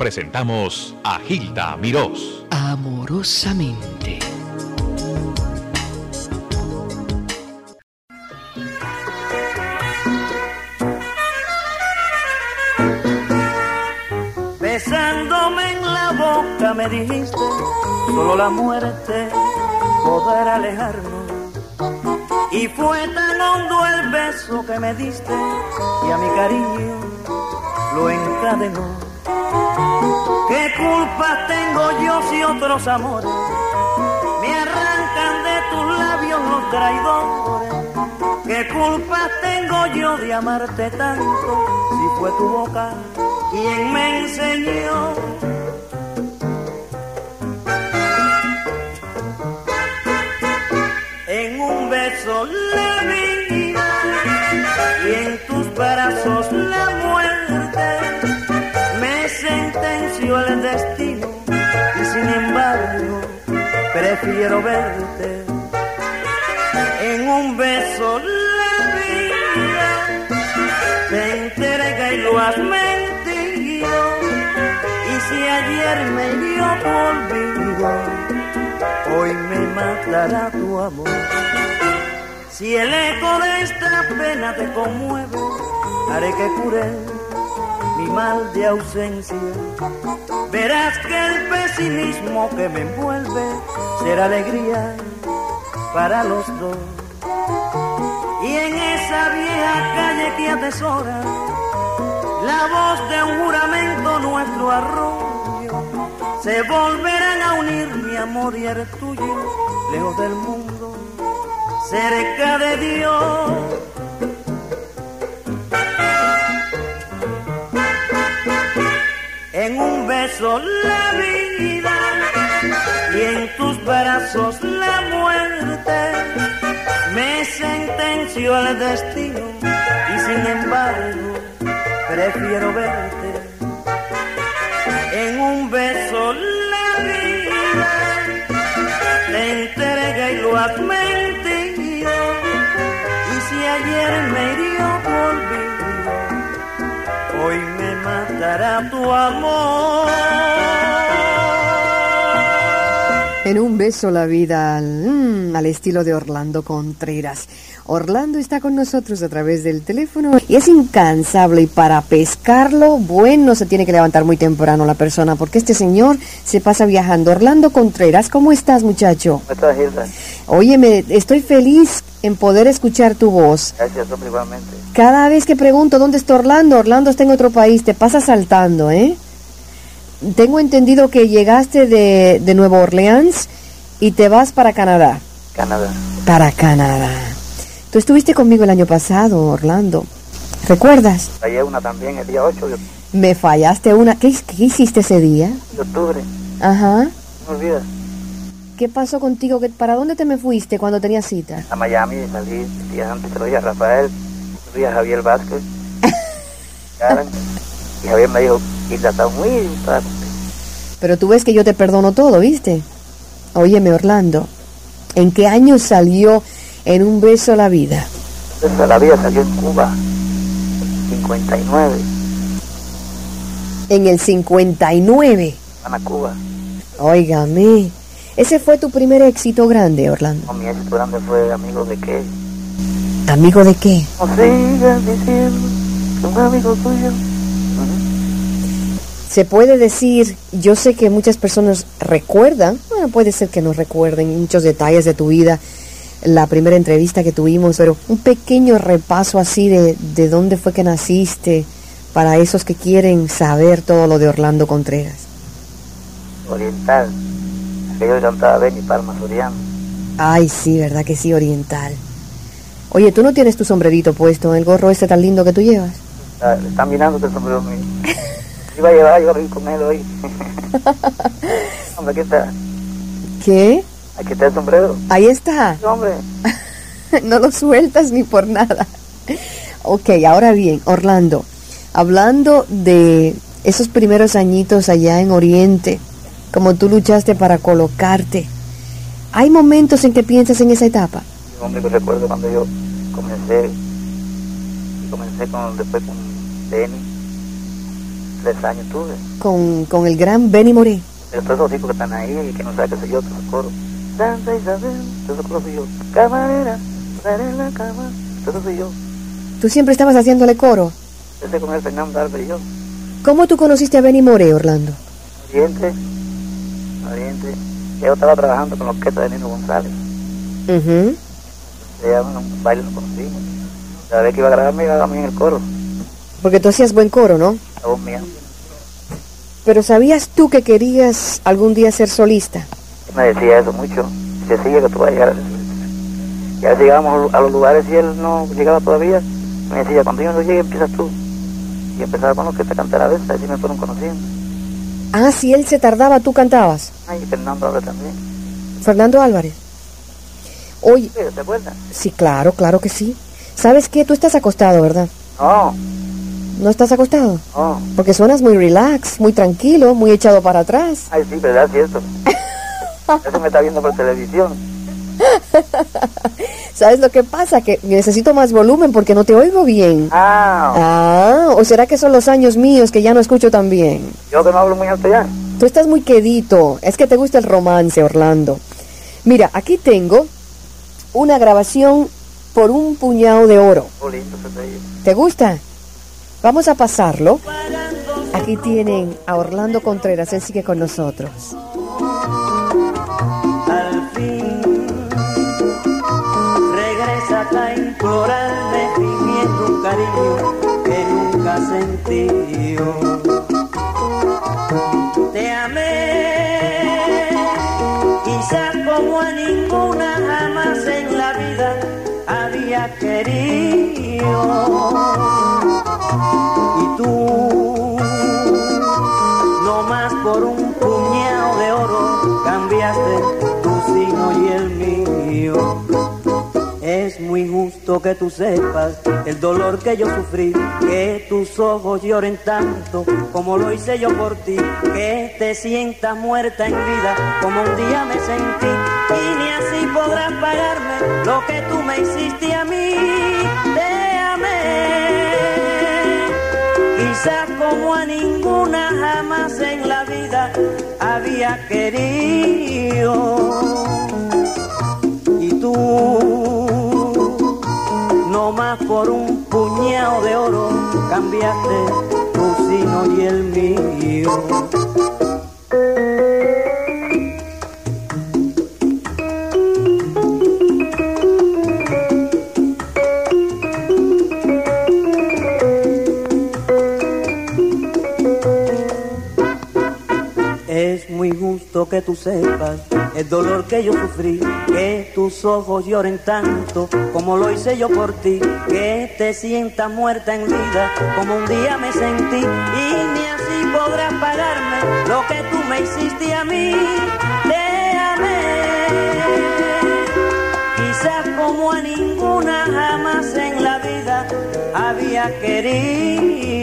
presentamos a Gilda Mirós. Amorosamente. Besándome en la boca me dijiste, solo la muerte podrá alejarnos. Y fue tan hondo el beso que me diste y a mi cariño lo encadenó. ¿Qué culpa tengo yo si otros amores me arrancan de tus labios los traidores? ¿Qué culpa tengo yo de amarte tanto si fue tu boca quien me enseñó? En un beso la prefiero verte. En un beso la vida te entrega y lo has mentido. Y si ayer me dio olvido hoy me matará tu amor. Si el eco de esta pena te conmueve haré que cure mal de ausencia. Verás que el pesimismo que me envuelve será alegría para los dos. Y en esa vieja calle que atesora la voz de un juramento nuestro arroyo, se volverán a unir mi amor y el tuyo, lejos del mundo, cerca de Dios en un beso la vida brazos la muerte. Me sentenció el destino y sin embargo prefiero verte. En un beso la vida te entrega y lo has mentido. Y si ayer me hirió por hoy me matará tu amor. En un beso la vida al, mm, al, estilo de Orlando Contreras. Orlando está con nosotros a través del teléfono y es incansable y para pescarlo, bueno, se tiene que levantar muy temprano la persona porque este señor se pasa viajando. Orlando Contreras, ¿cómo estás muchacho? ¿Cómo estás, Hilda? Óyeme, estoy feliz en poder escuchar tu voz. Gracias, igualmente. Cada vez que pregunto dónde está Orlando, Orlando está en otro país, te pasa saltando, ¿eh? Tengo entendido que llegaste de, de Nueva Orleans y te vas para Canadá. Canadá. Para Canadá. Tú estuviste conmigo el año pasado, Orlando. ¿Recuerdas? Fallé una también el día 8 de Me fallaste una. ¿Qué, qué hiciste ese día? De octubre. Ajá. No olvidas. ¿Qué pasó contigo? ¿Para dónde te me fuiste cuando tenías cita? A Miami, salí días antes, te lo dije a Rafael, fui a Javier Vázquez. y Javier me dijo, Hilda, está muy. Pero tú ves que yo te perdono todo, ¿viste? Óyeme, Orlando, ¿en qué año salió En un beso la vida? Beso la vida salió en Cuba, 59. En el 59. Van a Cuba. Óigame. Ese fue tu primer éxito grande, Orlando. No, mi éxito grande fue Amigo de qué. ¿Amigo de qué? No sigas diciendo, un amigo tuyo. Se puede decir, yo sé que muchas personas recuerdan, bueno, puede ser que no recuerden muchos detalles de tu vida, la primera entrevista que tuvimos, pero un pequeño repaso así de, de dónde fue que naciste, para esos que quieren saber todo lo de Orlando Contreras. Oriental Palma Soriano. Ay, sí, verdad que sí, oriental. Oye, ¿tú no tienes tu sombrerito puesto, el gorro este tan lindo que tú llevas? Ah, están mirando el sombrero mío. iba a llevar, yo a con él hoy. hombre, aquí está. ¿Qué? Aquí está el sombrero. Ahí está. hombre. no lo sueltas ni por nada. Ok, ahora bien, Orlando, hablando de esos primeros añitos allá en Oriente, como tú luchaste para colocarte. ¿Hay momentos en que piensas en esa etapa? Hombre, que recuerdo cuando yo comencé, comencé con, después con Denny, tres años tuve. con, con el gran Benny Moré. Todos esos tipos que están ahí y que no saben qué soy yo, todos esos coros. Santa Isabel, todos coros soy yo. Camarera, estar en la cama, todo eso soy yo. Tú siempre estabas haciéndole coro. Ese con el Fernando Álvarez y yo. ¿Cómo tú conociste a Benny Moré, Orlando? Oriente, Oriente. Yo estaba trabajando con la orquesta de Nino González. Ujú. Se llama un baile lo conocimos. La vez que iba a grabarme, iba a grabarme en el coro. Porque tú hacías buen coro, ¿no? La voz mía. Pero ¿sabías tú que querías algún día ser solista? me decía eso mucho. Sigue que tú vas a llegar a ser solista". Y a veces llegábamos a los lugares y él no llegaba todavía. Me decía, cuando yo no llegue, empiezas tú. Y empezaba con los que te canté a veces, así me fueron conociendo. Ah, si él se tardaba, tú cantabas. Ay, Fernando ahora también. Fernando Álvarez. Oye, ¿Te acuerdas? sí, claro, claro que sí. ¿Sabes qué? Tú estás acostado, ¿verdad? No, ¿No estás acostado? no. Porque suenas muy relax, muy tranquilo, muy echado para atrás. Ay, sí, verdad, cierto. Eso me está viendo por televisión. ¿Sabes lo que pasa? Que necesito más volumen porque no te oigo bien. Ah, Ah, ¿o será que son los años míos que ya no escucho tan bien? yo que no hablo muy alto ya. Tú estás muy quedito. Es que te gusta el romance, Orlando. Mira, aquí tengo una grabación por un puñado de oro. Oh, lindo. ¿Te gusta? Vamos a pasarlo. Aquí tienen a Orlando Contreras, él sigue con nosotros. al fin regresa a implorarme fingiendo un cariño que nunca sentí te amé quizás como a ninguna jamás en la vida había querido tú no más por un puñado de oro cambiaste tu signo y el mío. Es muy justo que tú sepas el dolor que yo sufrí, que tus ojos lloren tanto como lo hice yo por ti, que te sientas muerta en vida como un día me sentí y ni así podrás pagarme lo que tú me hiciste a mí. Quizás como a ninguna jamás en la vida había querido. Y tú, no más por un puñado de oro, cambiaste tu sino y el mío. Justo que tú sepas el dolor que yo sufrí, que tus ojos lloren tanto como lo hice yo por ti, que te sientas muerta en vida como un día me sentí y ni así podrás pagarme lo que tú me hiciste a mí. Te quizás como a ninguna jamás en la vida había querido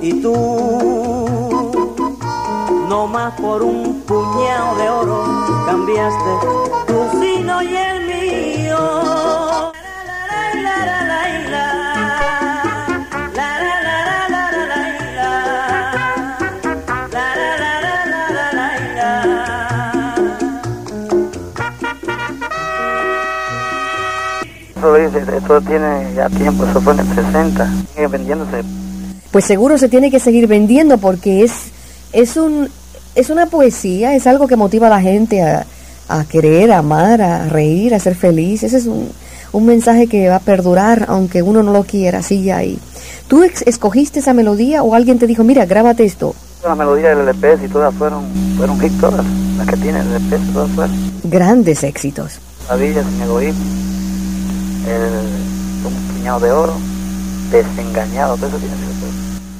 y tú, no más por un puñado de oro, cambiaste tu sino y el mío. La, la, la, la, la, la. La, la, la, la, la, la, la, la. La, la, la, la, la, la, la, la. Eso, dice, esto tiene ya tiempo, eso fue en el 60. Sigue vendiéndose. Pues seguro se tiene que seguir vendiendo porque es, es, un, es una poesía, es algo que motiva a la gente a, a querer, a amar, a reír, a ser feliz. Ese es un, un mensaje que va a perdurar aunque uno no lo quiera, sigue ahí. ¿Tú escogiste esa melodía o alguien te dijo, mira, grábate esto? La melodía del LP y todas fueron, fueron hit todas. Las que tiene el LP, todas fueron. Grandes éxitos. Maravilla, sin egoísmo. El, un puñado de oro. Desengañado, todo eso tiene.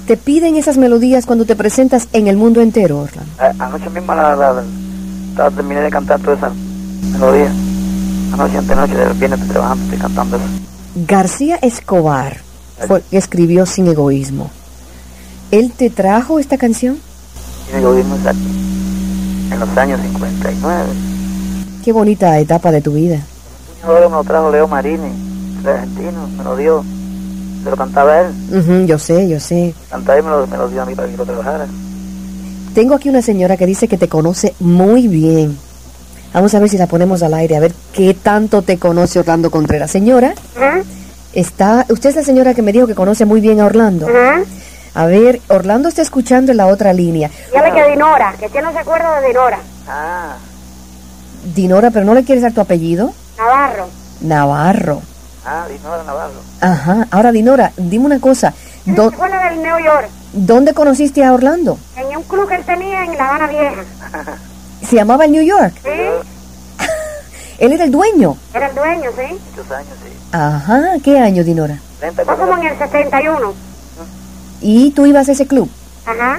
Te piden esas melodías cuando te presentas en el mundo entero, Orlando. A- Anoche mismo la, la, la- terminé de cantar toda esa melodía. Anoche, antenoche, del viernes estoy trabajando, estoy cantando eso. García Escobar fue escribió Sin Egoísmo. ¿Él te trajo esta canción? Sin egoísmo aquí. En los años 59. Qué bonita etapa de tu vida. Ahora me lo trajo Leo Marini, el argentino, me lo dio. Se lo cantaba él. Yo sé, yo sé. Cantaba y me lo, me lo dio a mí para que lo trabajara. Tengo aquí una señora que dice que te conoce muy bien. Vamos a ver si la ponemos al aire, a ver qué tanto te conoce Orlando Contreras. Señora, Ajá, está, usted es la señora que me dijo que conoce muy bien a Orlando. ajá. A ver, Orlando está escuchando en la otra línea. Dígale que Dinora, que quién no se acuerda de Dinora. Ah, Dinora, pero no le quieres dar tu apellido? Navarro. Navarro. Ah, Dinora Navarro. Ajá. Ahora, Dinora, dime una cosa. ¿Quién ¿Dó- se acuerda del New York? ¿Dónde conociste a Orlando? En un club que él tenía en La Habana Vieja. Se llamaba el New York. ¿Sí? Él era el dueño. Era el dueño, ¿sí? Muchos años, sí. Ajá. ¿Qué año, Dinora? 30 Fue como en el 61. ¿Y tú ibas a ese club? Ajá,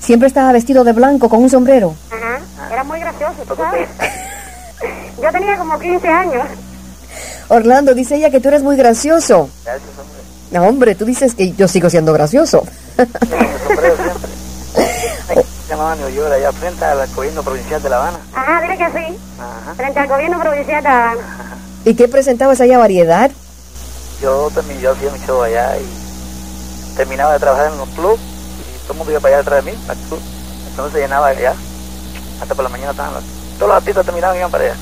Siempre estaba vestido de blanco con un sombrero. ajá. Era muy gracioso, ¿tú sabes? Yo tenía como 15 años. Orlando, dice ella que tú eres muy gracioso. Gracias, hombre. No, hombre, tú dices que yo sigo siendo gracioso. Sí, el sombrero siempre. Se llamaba New York, allá frente al gobierno provincial de La Habana. Ajá, dile que sí. Ajá. Frente al gobierno provincial de La Habana. ¿Y qué presentabas allá? ¿Variedad? Yo también, yo hacía mi show allá y terminaba de trabajar en los clubs y todo el mundo iba para allá detrás de mí, al club. Entonces se llenaba allá. Hasta por la mañana estaban los, todos los artistas terminaban y iban para allá.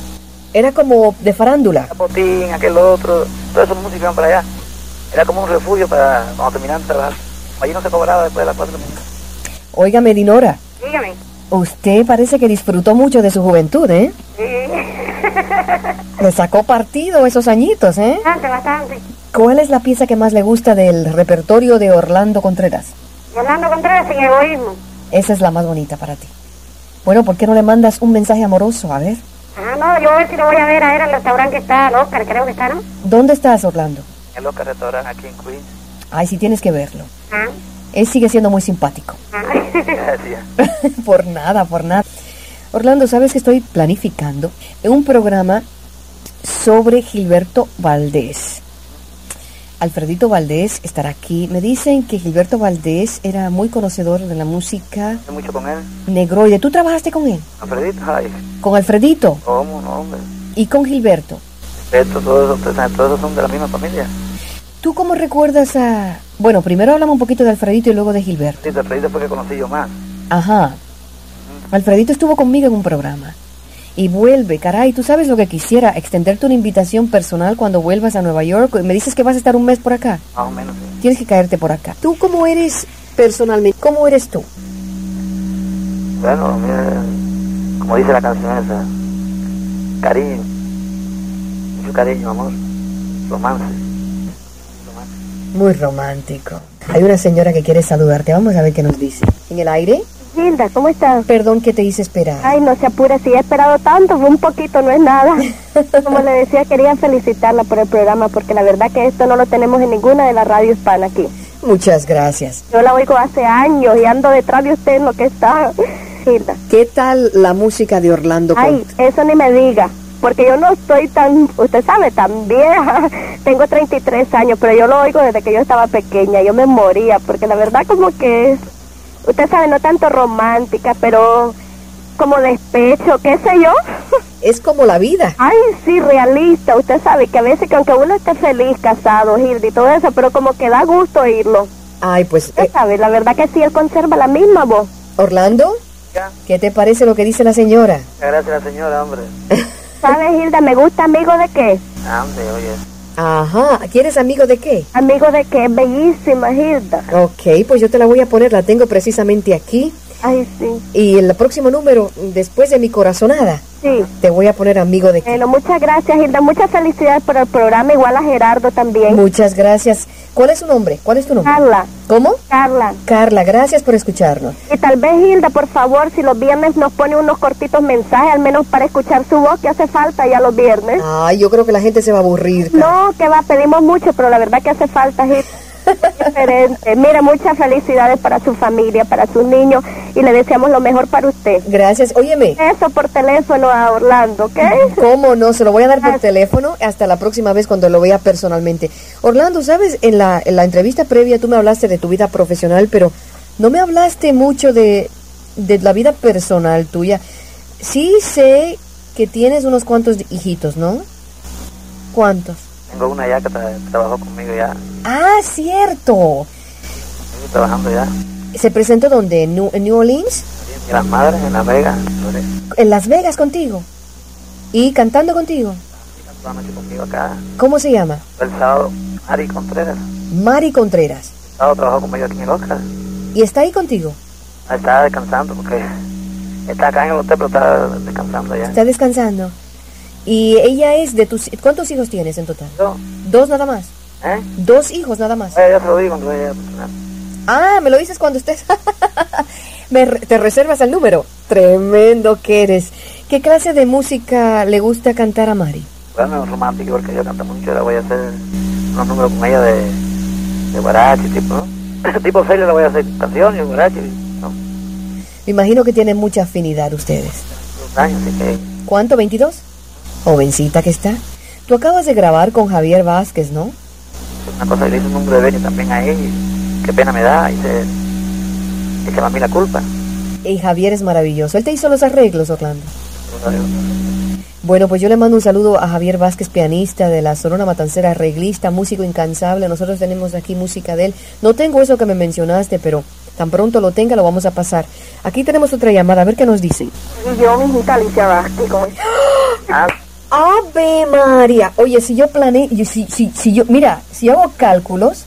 Era como de farándula. Capotín, aquel otro, todos esos músicos iban para allá. Era como un refugio para cuando terminaban de trabajar. Allí no se cobraba después de las cuatro mañana. Óigame, Dinora, Dígame. usted parece que disfrutó mucho de su juventud, ¿eh? Sí. Le sacó partido esos añitos, ¿eh? Bastante, bastante. ¿Cuál es la pieza que más le gusta del repertorio de Orlando Contreras? Orlando Contreras sin egoísmo. Esa es la más bonita para ti. Bueno, ¿por qué no le mandas un mensaje amoroso? A ver. Ah, no, yo a ver si lo voy a ver a él al restaurante que está, al Oscar, creo que está, ¿no? ¿Dónde estás, Orlando? En el Oscar Restaurant aquí en Queens. Ay, sí tienes que verlo. Ah, Él sigue siendo muy simpático. ah. Gracias. por nada, por nada. Orlando, ¿sabes que estoy planificando un programa sobre Gilberto Valdés? Alfredito Valdés estará aquí. Me dicen que Gilberto Valdés era muy conocedor de la música mucho con él. negroide. ¿Tú trabajaste con él? Alfredito, ay, Con Alfredito ¿cómo no, hombre? y con Gilberto. Esto, todos esos, todos esos son de la misma familia. ¿Tú cómo recuerdas a...? Bueno, primero hablamos un poquito de Alfredito y luego de Gilberto. Sí, Alfredito fue que conocí yo más. Ajá. Alfredito estuvo conmigo en un programa. Y vuelve, caray, tú sabes lo que quisiera, extenderte una invitación personal cuando vuelvas a Nueva York. Me dices que vas a estar un mes por acá. Más o menos, sí. Tienes que caerte por acá. ¿Tú cómo eres personalmente? ¿Cómo eres tú? Bueno, mira, como dice la canción esa, cariño, mucho cariño, amor, romance. romance. Muy romántico. Hay una señora que quiere saludarte. Vamos a ver qué nos dice. ¿En el aire? Hilda, ¿cómo estás? Perdón que te hice esperar. Ay, no se apure, si he esperado tanto, un poquito, no es nada. Como le decía, quería felicitarla por el programa, porque la verdad que esto no lo tenemos en ninguna de las radios hispana aquí. Muchas gracias. Yo la oigo hace años y ando detrás de usted en lo que está. Hilda. ¿Qué tal la música de Orlando Ay, eso ni me diga, porque yo no estoy tan, usted sabe, tan vieja. Tengo 33 años, pero yo lo oigo desde que yo estaba pequeña. Yo me moría, porque la verdad como que es, usted sabe, no tanto romántica, pero como despecho, qué sé yo. Es como la vida. Ay, sí, realista. Usted sabe que a veces que aunque uno esté feliz, casado, Hilda y todo eso, pero como que da gusto oírlo. Ay, pues, Usted eh, sabe, la verdad que sí, él conserva la misma voz. Orlando, Ya, ¿qué te parece lo que dice la señora? gracias la señora, hombre. ¿Sabe, Hilda? ¿Me gusta amigo de qué? Ah, hombre, oye, Ajá, ¿quieres amigo de qué? Amigo de qué, bellísima, Hilda. Ok, pues yo te la voy a poner, la tengo precisamente aquí. Ay, sí, Y el próximo número, después de mi corazonada, sí. te voy a poner amigo de qué. Bueno, muchas gracias, Hilda. Muchas felicidades por el programa, igual a Gerardo también. Muchas gracias. ¿Cuál es su nombre? ¿Cuál es tu nombre? Carla, ¿Cómo? Carla. Carla, gracias por escucharnos. Y tal vez, Hilda, por favor, si los viernes nos pone unos cortitos mensajes, al menos para escuchar su voz, que hace falta ya los viernes. Ay, yo creo que la gente se va a aburrir. No, que va, pedimos mucho, pero la verdad que hace falta, Hilda. Diferente. Mira, muchas felicidades para su familia, para sus niños, y le deseamos lo mejor para usted. Gracias. Óyeme, Eso por teléfono a Orlando, ¿ok? ¿cómo no? Se lo voy a dar por Gracias. teléfono hasta la próxima vez cuando lo vea personalmente. Orlando, ¿sabes? En la, en la entrevista previa tú me hablaste de tu vida profesional, pero no me hablaste mucho de, de la vida personal tuya. Sí sé que tienes unos cuantos hijitos, ¿no? ¿Cuántos? Tengo una ya que tra- trabajó conmigo ya, Ah, cierto. estoy trabajando ya. ¿Se presentó donde? ¿En New, New Orleans? En las madres, en Las Vegas, ¿En Las Vegas contigo? ¿Y cantando contigo? conmigo acá. ¿Cómo se llama? El sábado, Ari Contreras. Mari Contreras. El sábado trabajó conmigo aquí en el Oscar. ¿Y está ahí contigo? Estaba descansando porque está acá en el hotel, pero está descansando ya. Está descansando. ¿Y ella es de tus... ¿Cuántos hijos tienes en total? Yo, Dos nada más. ¿eh? Dos hijos nada más. Oye, ya se lo digo personal. Ah, me lo dices cuando estés. Me re- te reservas el número. Tremendo que eres. ¿Qué clase de música le gusta cantar a Mari? Bueno, romántico, porque yo canto mucho, ahora voy a hacer unos números con ella de, de guarachi, tipo, ¿no? tipo serio le voy a hacer canciones, guarachi, ¿no? Me imagino que tienen mucha afinidad ustedes. Dos años, así que ¿Cuánto? ¿22? Jovencita que está. Tú acabas de grabar con Javier Vázquez, ¿no? una cosa, le hice un número de Benny también a él, y qué pena me da, y se echa a mí la culpa. Y Javier es maravilloso. Él te hizo los arreglos, Orlando. Bueno, pues yo le mando un saludo a Javier Vázquez, pianista de la Sonora Matancera, arreglista, músico incansable. Nosotros tenemos aquí música de él. No tengo eso que me mencionaste, pero tan pronto lo tenga lo vamos a pasar. Aquí tenemos otra llamada, a ver qué nos dicen. Y yo, mi hijita Alicia Vázquez. Ah, Ave María. Oye, si yo planeo, yo- si, si, si yo, mira, si hago cálculos,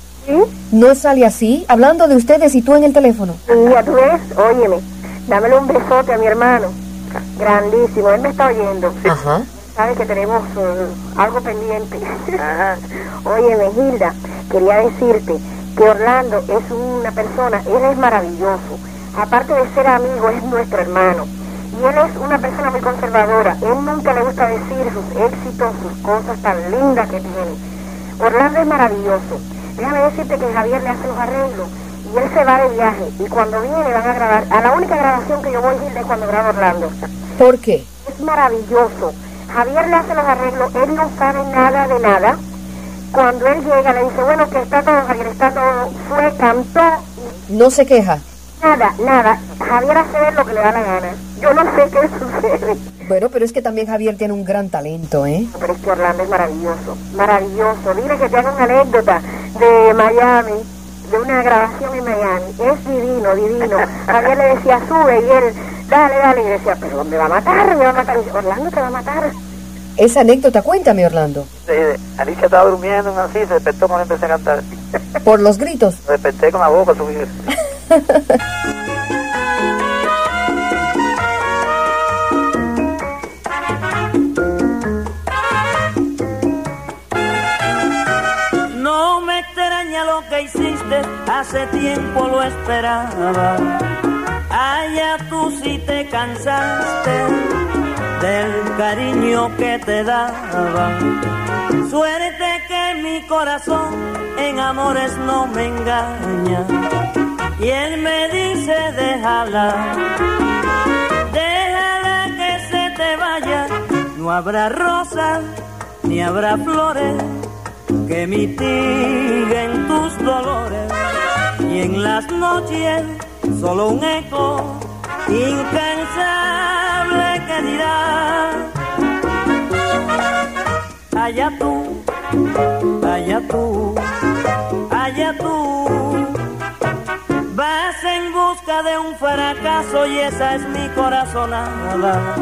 no sale así, hablando de ustedes y tú en el teléfono. Mira, tú ves, óyeme, dámele un besote a mi hermano. Grandísimo, él me está oyendo. Ajá. Sabes que tenemos eh, algo pendiente. Ajá. Óyeme, Hilda, quería decirte que Orlando es una persona, él es maravilloso. Aparte de ser amigo, es nuestro hermano. Y él es una persona muy conservadora. Él nunca le gusta decir sus éxitos, sus cosas tan lindas que tiene. Orlando es maravilloso. Déjame decirte que Javier le hace los arreglos y él se va de viaje. Y cuando viene van a grabar. A la única grabación que yo voy, Hilda, es cuando graba Orlando. ¿Por qué? Es maravilloso. Javier le hace los arreglos, él no sabe nada de nada. Cuando él llega le dice, bueno, que está todo, Javier, está todo, fue, cantó, No se queja. Nada, nada. Javier hace ver lo que le da la gana. Yo no sé qué sucede. Bueno, pero es que también Javier tiene un gran talento, ¿eh? Pero es que Orlando es maravilloso, maravilloso. Dile que te haga una anécdota de Miami, de una grabación en Miami. Es divino, divino. Javier le decía, sube, y él, dale, dale, y decía, pero me va a matar, me va a matar. Y dice, Orlando te va a matar. Esa anécdota, cuéntame, Orlando. Eh, Alicia estaba durmiendo así, se despertó cuando empecé a cantar. Por los gritos. Me desperté con la boca subida. No me extraña lo que hiciste, hace tiempo lo esperaba. Allá tú sí te cansaste del cariño que te daba. Suerte que mi corazón en amores no me engaña. Y él me dice, déjala, déjala que se te vaya. No habrá rosas ni habrá flores que mitiguen tus dolores y en las noches solo un eco incansable que dirá allá tú, allá tú, fracaso y esa es mi corazonada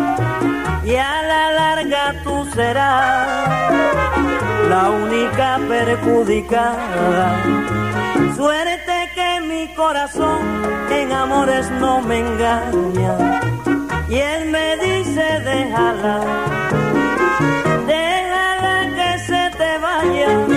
y a la larga tú serás la única perjudicada. Suerte que mi corazón en amores no me engaña. Y él me dice, déjala, déjala que se te vaya.